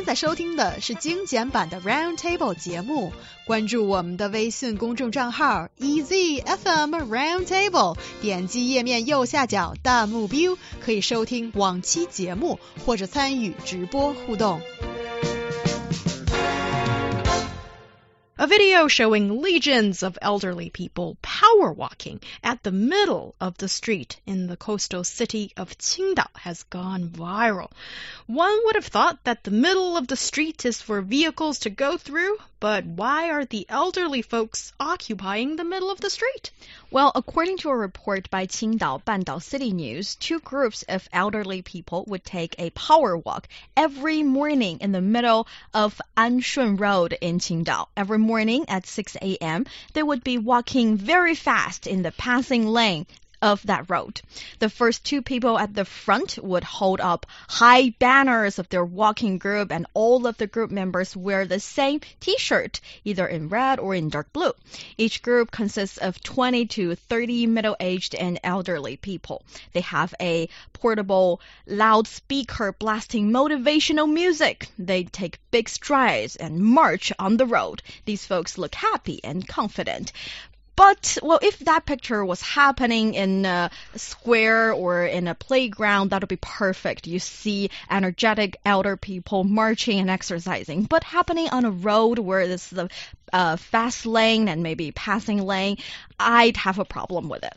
现在收听的是精简版的 Round Table 节目，关注我们的微信公众账号 EZFM Round Table，点击页面右下角弹幕 view，可以收听往期节目或者参与直播互动。A video showing legions of elderly people power walking at the middle of the street in the coastal city of Qingdao has gone viral. One would have thought that the middle of the street is for vehicles to go through, but why are the elderly folks occupying the middle of the street? Well, according to a report by Qingdao Bandao City News, two groups of elderly people would take a power walk every morning in the middle of Anshun Road in Qingdao. Every morning at 6 a.m., they would be walking very fast in the passing lane of that road. The first two people at the front would hold up high banners of their walking group, and all of the group members wear the same t shirt, either in red or in dark blue. Each group consists of 20 to 30 middle aged and elderly people. They have a portable loudspeaker blasting motivational music. They take big strides and march on the road. These folks look happy and confident. But well, if that picture was happening in a square or in a playground, that would be perfect. You see energetic elder people marching and exercising. But happening on a road where this is a uh, fast lane and maybe passing lane, I'd have a problem with it.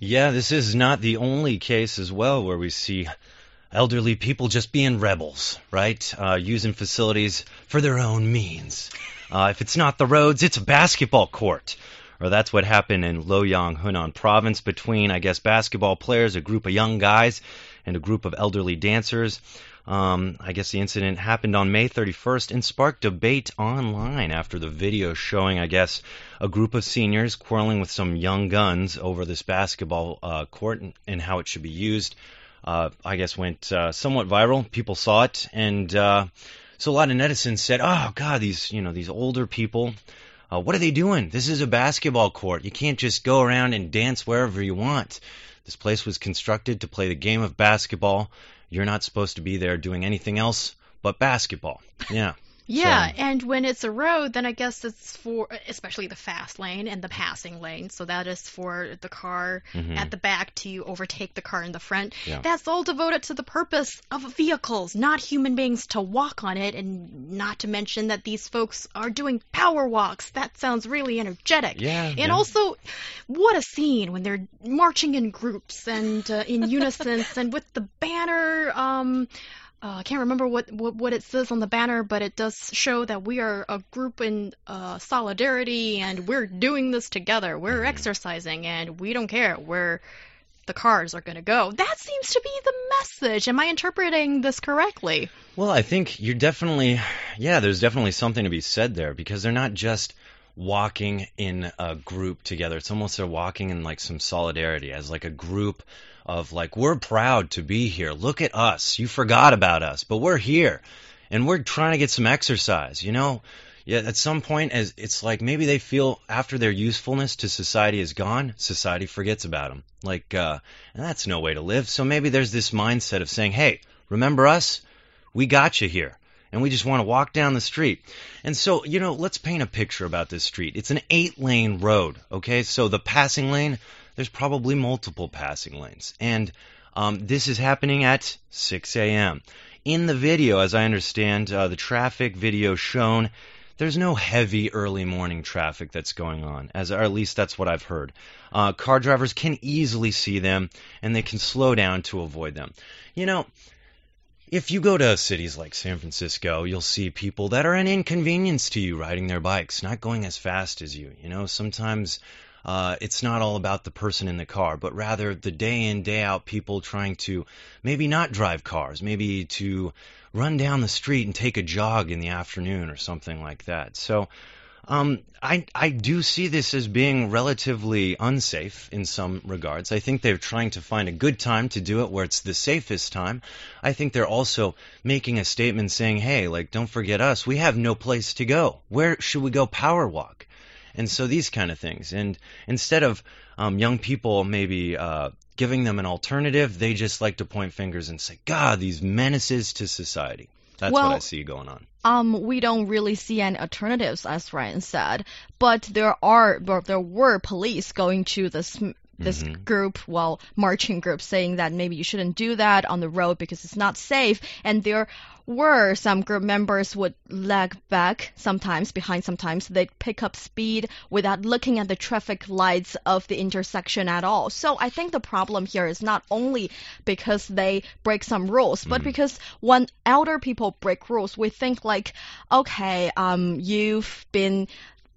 Yeah, this is not the only case as well where we see elderly people just being rebels, right? Uh, using facilities for their own means. Uh, if it's not the roads, it's a basketball court or that's what happened in Luoyang, Hunan province between, I guess, basketball players, a group of young guys, and a group of elderly dancers. Um, I guess the incident happened on May 31st and sparked debate online after the video showing, I guess, a group of seniors quarreling with some young guns over this basketball uh, court and, how it should be used. Uh, I guess went uh, somewhat viral. People saw it, and uh, so a lot of netizens said, "Oh God, these you know these older people." Uh, what are they doing? This is a basketball court. You can't just go around and dance wherever you want. This place was constructed to play the game of basketball. You're not supposed to be there doing anything else but basketball. Yeah. Yeah, so. and when it's a road, then I guess it's for especially the fast lane and the passing lane. So that is for the car mm-hmm. at the back to overtake the car in the front. Yeah. That's all devoted to the purpose of vehicles, not human beings to walk on it. And not to mention that these folks are doing power walks. That sounds really energetic. Yeah. And yeah. also, what a scene when they're marching in groups and uh, in unison and with the banner. Um, uh, I can't remember what, what, what it says on the banner, but it does show that we are a group in uh, solidarity and we're doing this together. We're mm-hmm. exercising and we don't care where the cars are going to go. That seems to be the message. Am I interpreting this correctly? Well, I think you're definitely, yeah, there's definitely something to be said there because they're not just walking in a group together. It's almost they're walking in like some solidarity as like a group of like we're proud to be here. Look at us. You forgot about us, but we're here. And we're trying to get some exercise, you know? Yeah, at some point as it's like maybe they feel after their usefulness to society is gone, society forgets about them. Like uh and that's no way to live. So maybe there's this mindset of saying, "Hey, remember us? We got you here." and we just want to walk down the street. And so, you know, let's paint a picture about this street. It's an eight lane road, okay? So the passing lane, there's probably multiple passing lanes. And um, this is happening at 6 a.m. In the video, as I understand, uh, the traffic video shown, there's no heavy early morning traffic that's going on, as or at least that's what I've heard. Uh, car drivers can easily see them, and they can slow down to avoid them. You know, if you go to cities like San Francisco, you'll see people that are an inconvenience to you riding their bikes, not going as fast as you. You know, sometimes uh, it's not all about the person in the car, but rather the day in, day out people trying to maybe not drive cars, maybe to run down the street and take a jog in the afternoon or something like that. So um, I, I do see this as being relatively unsafe in some regards. I think they're trying to find a good time to do it where it's the safest time. I think they're also making a statement saying, hey, like, don't forget us. We have no place to go. Where should we go power walk? And so these kind of things. And instead of um, young people maybe uh, giving them an alternative, they just like to point fingers and say, God, these menaces to society. That's what I see going on. Um, we don't really see any alternatives, as Ryan said, but there are, there were police going to this this Mhm. group, well, marching group, saying that maybe you shouldn't do that on the road because it's not safe, and there were some group members would lag back sometimes behind sometimes. They'd pick up speed without looking at the traffic lights of the intersection at all. So i think the problem here is not only because they break some rules but because when elder people break rules we think like okay um you've been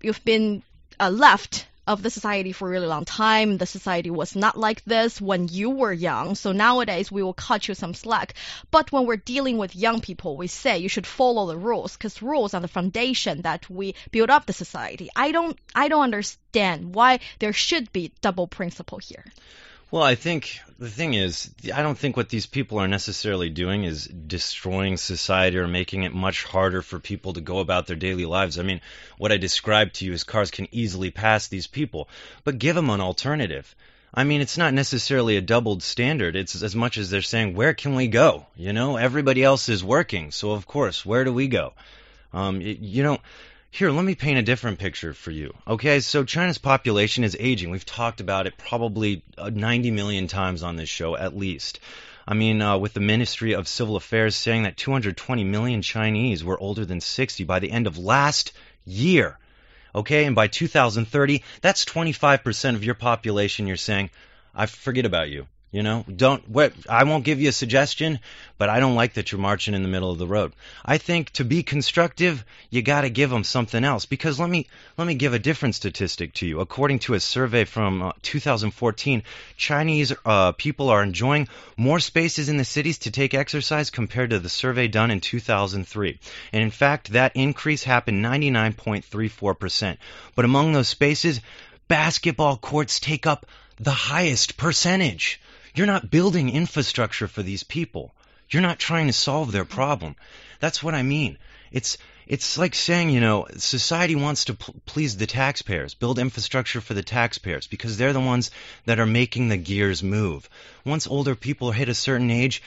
you've been uh, left of the society for a really long time. The society was not like this when you were young. So nowadays we will cut you some slack. But when we're dealing with young people, we say you should follow the rules because rules are the foundation that we build up the society. I don't, I don't understand why there should be double principle here. Well, I think the thing is, I don't think what these people are necessarily doing is destroying society or making it much harder for people to go about their daily lives. I mean, what I described to you is cars can easily pass these people, but give them an alternative. I mean, it's not necessarily a doubled standard. It's as much as they're saying, where can we go? You know, everybody else is working, so of course, where do we go? Um, you know, here, let me paint a different picture for you. Okay, so China's population is aging. We've talked about it probably uh, 90 million times on this show, at least. I mean, uh, with the Ministry of Civil Affairs saying that 220 million Chinese were older than 60 by the end of last year. Okay, and by 2030, that's 25% of your population. You're saying, I forget about you. You know, don't. What, I won't give you a suggestion, but I don't like that you're marching in the middle of the road. I think to be constructive, you got to give them something else. Because let me let me give a different statistic to you. According to a survey from uh, 2014, Chinese uh, people are enjoying more spaces in the cities to take exercise compared to the survey done in 2003. And in fact, that increase happened 99.34 percent. But among those spaces, basketball courts take up the highest percentage. You're not building infrastructure for these people. You're not trying to solve their problem. That's what I mean. It's it's like saying, you know, society wants to p- please the taxpayers, build infrastructure for the taxpayers because they're the ones that are making the gears move. Once older people hit a certain age,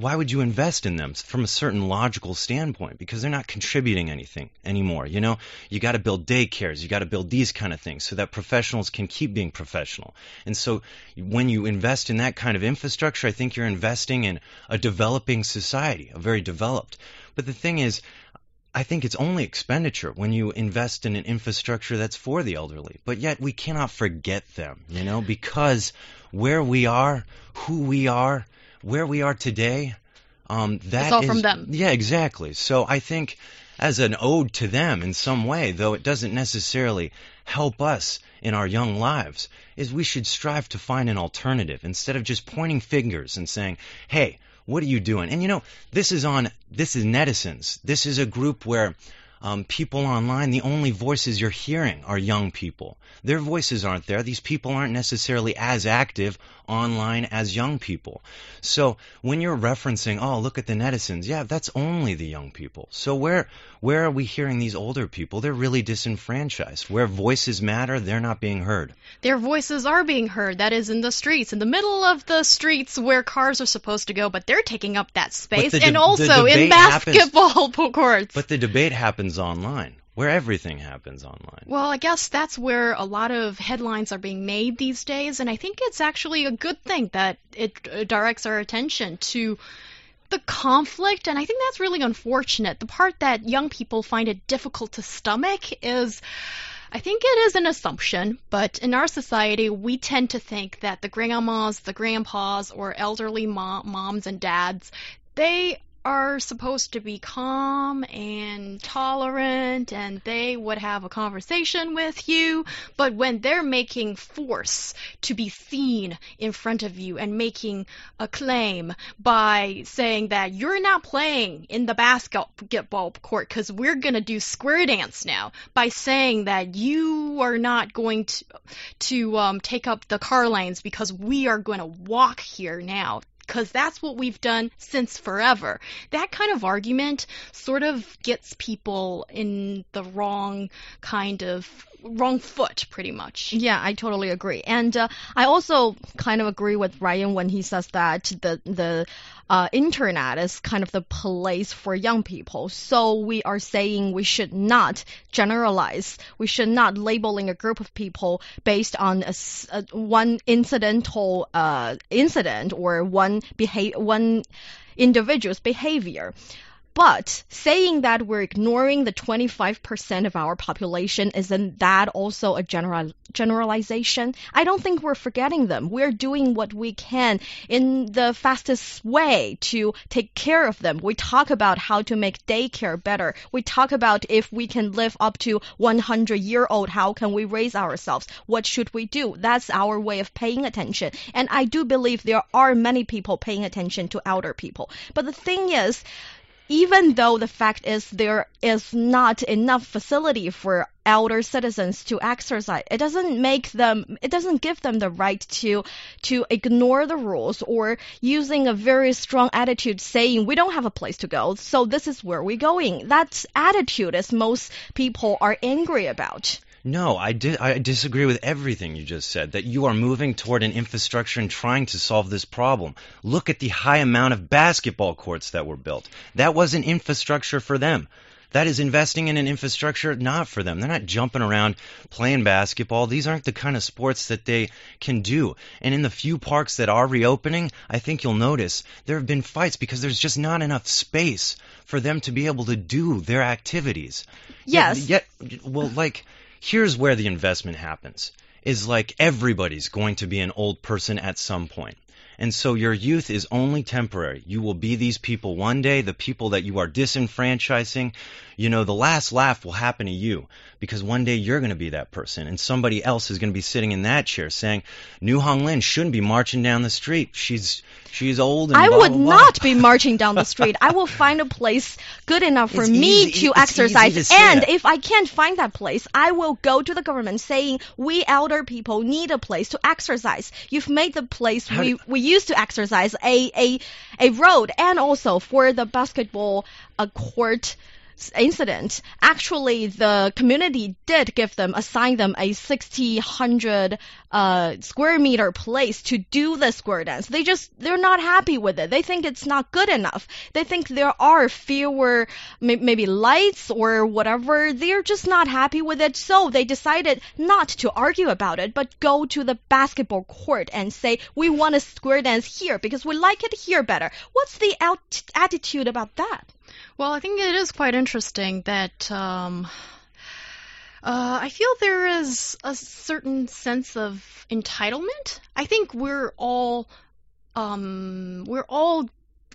why would you invest in them from a certain logical standpoint? Because they're not contributing anything anymore. You know, you got to build daycares, you got to build these kind of things so that professionals can keep being professional. And so when you invest in that kind of infrastructure, I think you're investing in a developing society, a very developed. But the thing is, I think it's only expenditure when you invest in an infrastructure that's for the elderly. But yet we cannot forget them, you know, because where we are, who we are, where we are today, um, that It's all is- from them. Yeah, exactly. So I think as an ode to them in some way, though it doesn't necessarily help us in our young lives, is we should strive to find an alternative instead of just pointing fingers and saying, hey, what are you doing? And you know, this is on, this is netizens. This is a group where um, people online, the only voices you're hearing are young people. Their voices aren't there. These people aren't necessarily as active online as young people. So when you're referencing, oh, look at the netizens, yeah, that's only the young people. So where where are we hearing these older people? They're really disenfranchised. Where voices matter, they're not being heard. Their voices are being heard. That is in the streets, in the middle of the streets where cars are supposed to go, but they're taking up that space, and also in debate happens- basketball courts. But the debate happens online, where everything happens online. Well, I guess that's where a lot of headlines are being made these days, and I think it's actually a good thing that it directs our attention to the conflict, and I think that's really unfortunate. The part that young people find it difficult to stomach is. I think it is an assumption, but in our society, we tend to think that the grandmas, the grandpas, or elderly mom, moms and dads, they are supposed to be calm and tolerant and they would have a conversation with you. But when they're making force to be seen in front of you and making a claim by saying that you're not playing in the basketball court because we're going to do square dance now, by saying that you are not going to, to um, take up the car lanes because we are going to walk here now because that's what we've done since forever. That kind of argument sort of gets people in the wrong kind of wrong foot, pretty much. Yeah, I totally agree, and uh, I also kind of agree with Ryan when he says that the the uh, internet is kind of the place for young people. So we are saying we should not generalize. We should not labeling a group of people based on a, a one incidental uh, incident or one behavior, one individual's behavior. But saying that we're ignoring the 25% of our population, isn't that also a general, generalization? I don't think we're forgetting them. We're doing what we can in the fastest way to take care of them. We talk about how to make daycare better. We talk about if we can live up to 100 year old, how can we raise ourselves? What should we do? That's our way of paying attention. And I do believe there are many people paying attention to elder people. But the thing is, even though the fact is there is not enough facility for elder citizens to exercise it doesn't make them it doesn't give them the right to to ignore the rules or using a very strong attitude saying we don't have a place to go so this is where we're going. That attitude is most people are angry about no, I, di- I disagree with everything you just said, that you are moving toward an infrastructure and trying to solve this problem. Look at the high amount of basketball courts that were built. That was an infrastructure for them. That is investing in an infrastructure not for them. They're not jumping around playing basketball. These aren't the kind of sports that they can do. And in the few parks that are reopening, I think you'll notice there have been fights because there's just not enough space for them to be able to do their activities. Yes. Yet, yet well, like here's where the investment happens is like everybody's going to be an old person at some point. And so your youth is only temporary. You will be these people one day, the people that you are disenfranchising. You know, the last laugh will happen to you because one day you're going to be that person and somebody else is going to be sitting in that chair saying, New Hong Lin shouldn't be marching down the street. She's she's old and I blah, would blah, blah." not be marching down the street. I will find a place good enough for It's me easy- to exercise. to and if I can't find that place, I will go to the government saying we elder people need a place to exercise. You've made the place How we, we used to exercise a, a a road and also for the basketball uh, court incident. Actually the community did give them assign them a 60 100 uh, square meter place to do the square dance. They just they're not happy with it. They think it's not good enough. They think there are fewer maybe lights or whatever. They're just not happy with it. So they decided not to argue about it but go to the basketball court and say we want a square dance here because we like it here better. What's the attitude about that Well, I think it is quite interesting that um, uh, I feel there is a certain sense of entitlement. I think we're all um, we're all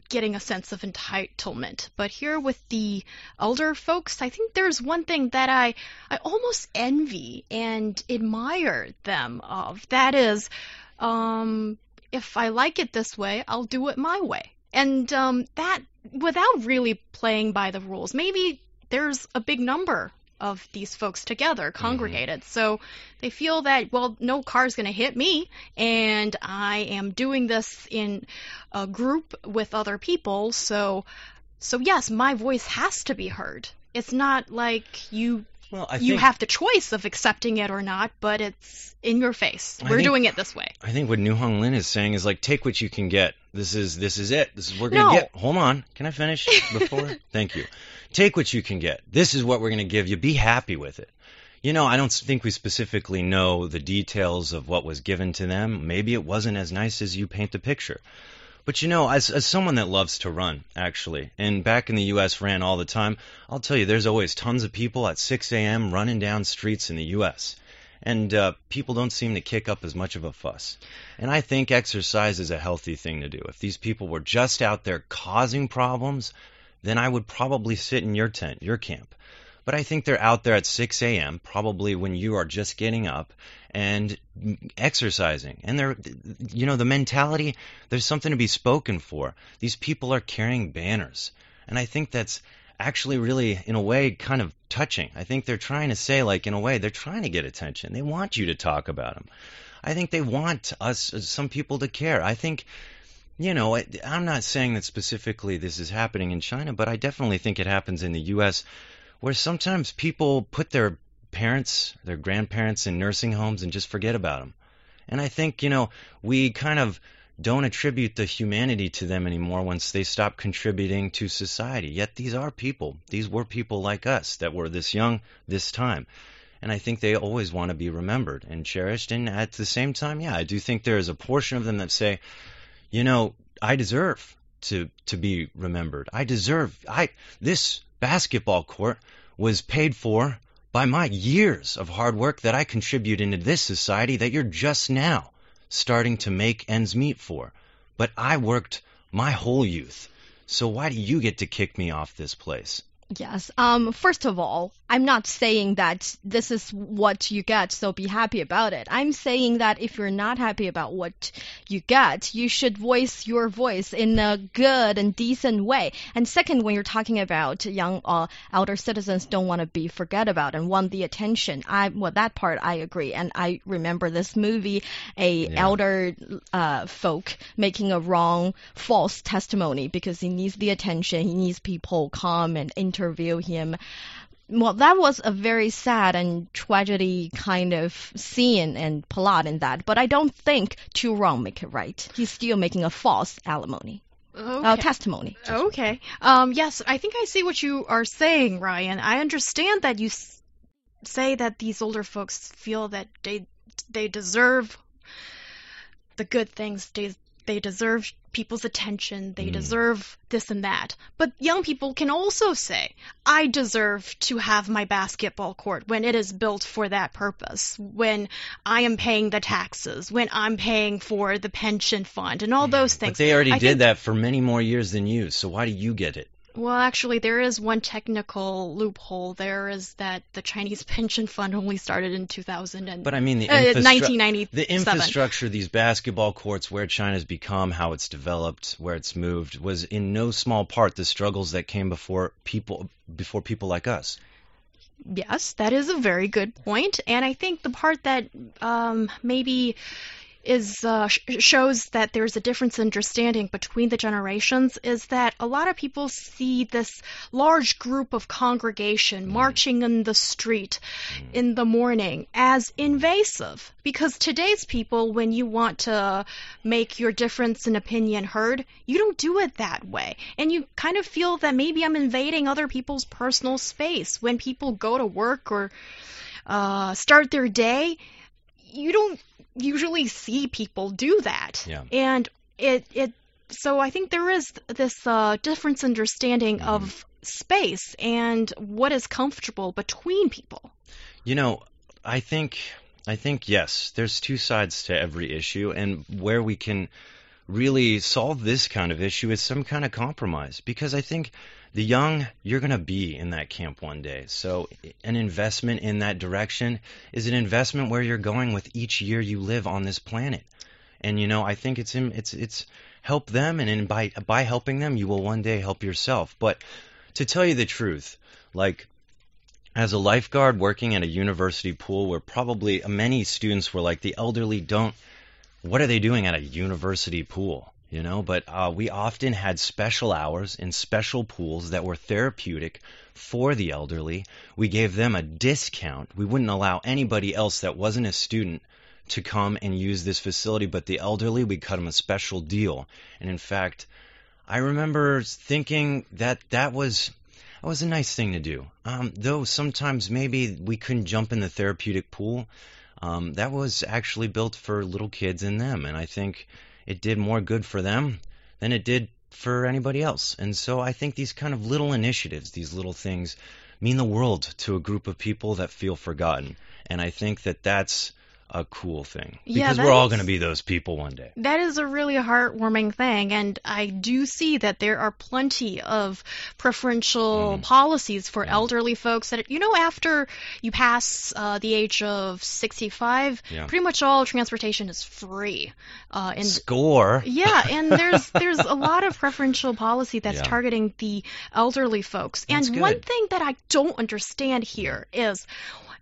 getting a sense of entitlement, but here with the elder folks, I think there's one thing that I I almost envy and admire them of. That is, um, if I like it this way, I'll do it my way. And um, that without really playing by the rules. Maybe there's a big number of these folks together mm-hmm. congregated. So they feel that, well, no car's going to hit me, and I am doing this in a group with other people. So, so yes, my voice has to be heard. It's not like you Well, I you have the choice of accepting it or not, but it's in your face. We're think- doing it this way. I think what New Hong Lin is saying is like take what you can get. This is this is it. This is we're gonna No. get. Hold on, can I finish before? Thank you. Take what you can get. This is what we're gonna give you. Be happy with it. You know, I don't think we specifically know the details of what was given to them. Maybe it wasn't as nice as you paint the picture. But you know, as, as someone that loves to run, actually, and back in the U.S. ran all the time, I'll tell you, there's always tons of people at 6 a.m. running down streets in the U.S. And uh, people don't seem to kick up as much of a fuss. And I think exercise is a healthy thing to do. If these people were just out there causing problems, then I would probably sit in your tent, your camp. But I think they're out there at 6 a.m., probably when you are just getting up and exercising. And they're, you know, the mentality, there's something to be spoken for. These people are carrying banners. And I think that's actually really, in a way, kind of touching. I think they're trying to say, like, in a way, they're trying to get attention. They want you to talk about them. I think they want us, some people, to care. I think you know, I'm not saying that specifically this is happening in China, but I definitely think it happens in the U.S. where sometimes people put their parents, their grandparents in nursing homes and just forget about them. And I think, you know, we kind of don't attribute the humanity to them anymore once they stop contributing to society. Yet these are people. These were people like us that were this young this time. And I think they always want to be remembered and cherished. And at the same time, yeah, I do think there is a portion of them that say, you know, I deserve to to be remembered. I deserve I this basketball court was paid for by my years of hard work that I contribute into this society that you're just now starting to make ends meet for. But I worked my whole youth. So why do you get to kick me off this place? Yes. Um, first of all, I'm not saying that this is what you get, so be happy about it. I'm saying that if you're not happy about what you get, you should voice your voice in a good and decent way. And second, when you're talking about young uh, elder citizens don't want to be forget about and want the attention, I well that part I agree. And I remember this movie, a Yeah. elder uh, folk making a wrong, false testimony because he needs the attention. He needs people come and interview him. Well, that was a very sad and tragedy kind of scene and plot in that. But I don't think two wrong make it right. He's still making a false alimony, Okay. uh, testimony. Okay. Um, yes, I think I see what you are saying, Ryan. I understand that you s- say that these older folks feel that they they deserve the good things. They they deserve people's attention. They Mm. deserve this and that. But young people can also say, I deserve to have my basketball court when it is built for that purpose, when I am paying the taxes, when I'm paying for the pension fund, and all those things. But they already I did think- that for many more years than you. So why do you get it? Well, actually, there is one technical loophole. There is that the Chinese pension fund only started in 2000 and But I mean the uh, infrastru- 1997. the infrastructure, these basketball courts, where China's become, how it's developed, where it's moved, was in no small part the struggles that came before people before people like us. Yes, that is a very good point. point, and I think the part that um, maybe is uh, sh- shows that there's a difference in understanding between the generations is that a lot of people see this large group of congregation marching in the street in the morning as invasive. Because today's people when you want to make your difference in opinion heard you don't do it that way. And you kind of feel that maybe i'm invading other people's personal space. When people go to work or uh, start their day you don't usually see people do that. Yeah. and it it so i think there is this uh, difference understanding of space and what is comfortable between people. You know, I think I think yes, there's two sides to every issue and where we can really solve this kind of issue is some kind of compromise because I think the young you're going to be in that camp one day. So an investment in that direction is an investment where you're going with each year you live on this planet. And you know, I think it's it's it's help them and in by by helping them you will one day help yourself. But to tell you the truth, like as a lifeguard working at a university pool where probably many students were like the elderly don't what are they doing at a university pool you know but uh, we often had special hours in special pools that were therapeutic for the elderly we gave them a discount we wouldn't allow anybody else that wasn't a student to come and use this facility but the elderly we cut them a special deal and in fact i remember thinking that that was that was a nice thing to do. Um, though sometimes maybe we couldn't jump in the therapeutic pool. Um, that was actually built for little kids and them, and I think it did more good for them than it did for anybody else. And so I think these kind of little initiatives, these little things, mean the world to a group of people that feel forgotten. And I think that that's a cool thing because that we're all going to be those people one day. That is a really heartwarming thing, and I do see that there are plenty of preferential Mhm. policies for Yeah. elderly folks that, you know, after you pass uh, the age of 65, Yeah. pretty much all transportation is free. Uh, and Score. yeah, and there's there's a lot of preferential policy that's Yeah. targeting the elderly folks. That's and one thing that I don't understand here is,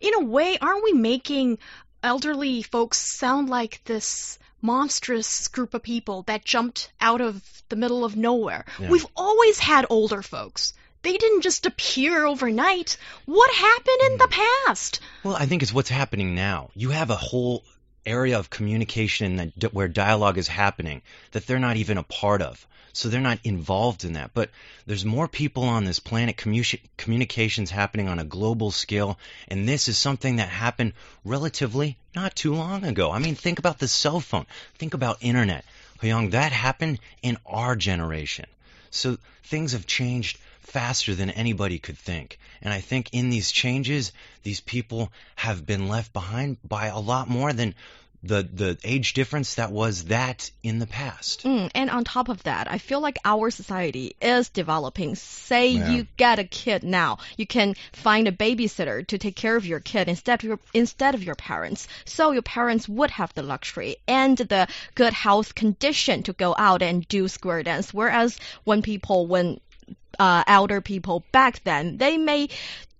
in a way, aren't we making elderly folks sound like this monstrous group of people that jumped out of the middle of nowhere? Yeah. We've always had older folks. they didn't just appear overnight. What happened in the mm. past? Well, I think it's what's happening now. You have a whole area of communication that, where dialogue is happening that they're not even a part of. So they're not involved in that. But there's more people on this planet, commu- communications happening on a global scale, and this is something that happened relatively not too long ago. I mean, think about the cell phone. Think about internet. Young, that happened in our generation. So things have changed faster than anybody could think. And I think in these changes, these people have been left behind by a lot more than the the age difference that was that in the past. Mm, and on top of that, I feel like our society is developing. Say Yeah. you get a kid now, you can find a babysitter to take care of your kid instead of your, instead of your parents. So your parents would have the luxury and the good health condition to go out and do square dance. Whereas when people when uh, elder people back then, they may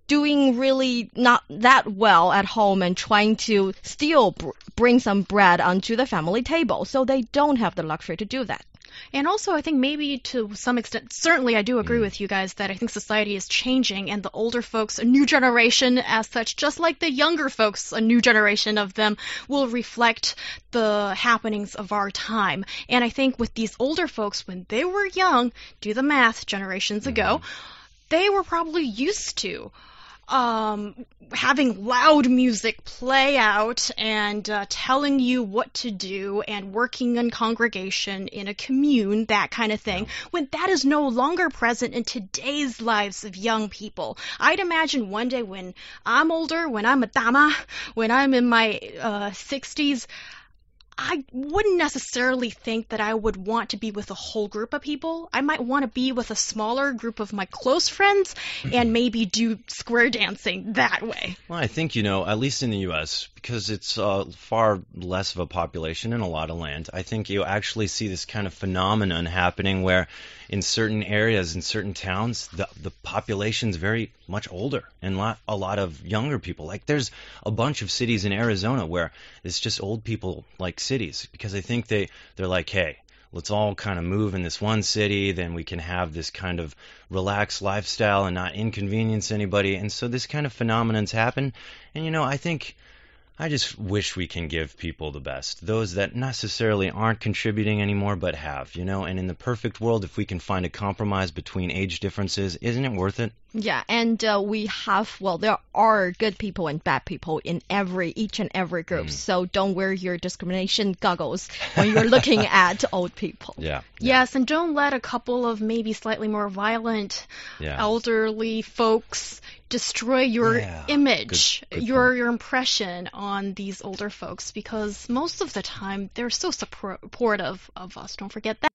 doing really not that well at home and trying to still br- bring some bread onto the family table. So they don't have the luxury to do that. And also, I think maybe to some extent, certainly I do agree mm. with you guys that I think society is changing and the older folks, a new generation as such, just like the younger folks, a new generation of them will reflect the happenings of our time. And I think with these older folks, when they were young, do the math generations ago, mm. they were probably used to um, having loud music play out and uh, telling you what to do and working in congregation in a commune, that kind of thing, when that is no longer present in today's lives of young people. I'd imagine one day when I'm older, when I'm a dama, when I'm in my uh, 60s, I wouldn't necessarily think that I would want to be with a whole group of people. I might want to be with a smaller group of my close friends and maybe do square dancing that way. Well, I think, you know, at least in the U.S., because it's uh, far less of a population in a lot of land, I think you actually see this kind of phenomenon happening where in certain areas, in certain towns, the, the population's very much older and lot, a lot of younger people. Like there's a bunch of cities in Arizona where it's just old people like cities because I think they, they're like, hey, let's all kind of move in this one city, then we can have this kind of relaxed lifestyle and not inconvenience anybody. And so this kind of phenomenons happen. And you know, I think I just wish we can give people the best. Those that necessarily aren't contributing anymore but have, you know, and in the perfect world if we can find a compromise between age differences, isn't it worth it? Yeah, and uh, we have well, there are good people and bad people in every each and every group. So don't wear your discrimination goggles when you're looking at old people. Yeah. Yes, and don't let a couple of maybe slightly more violent Yeah. elderly folks destroy your Yeah, image, good- good your point. your impression on these older folks because most of the time they're so supportive of us. Don't forget that.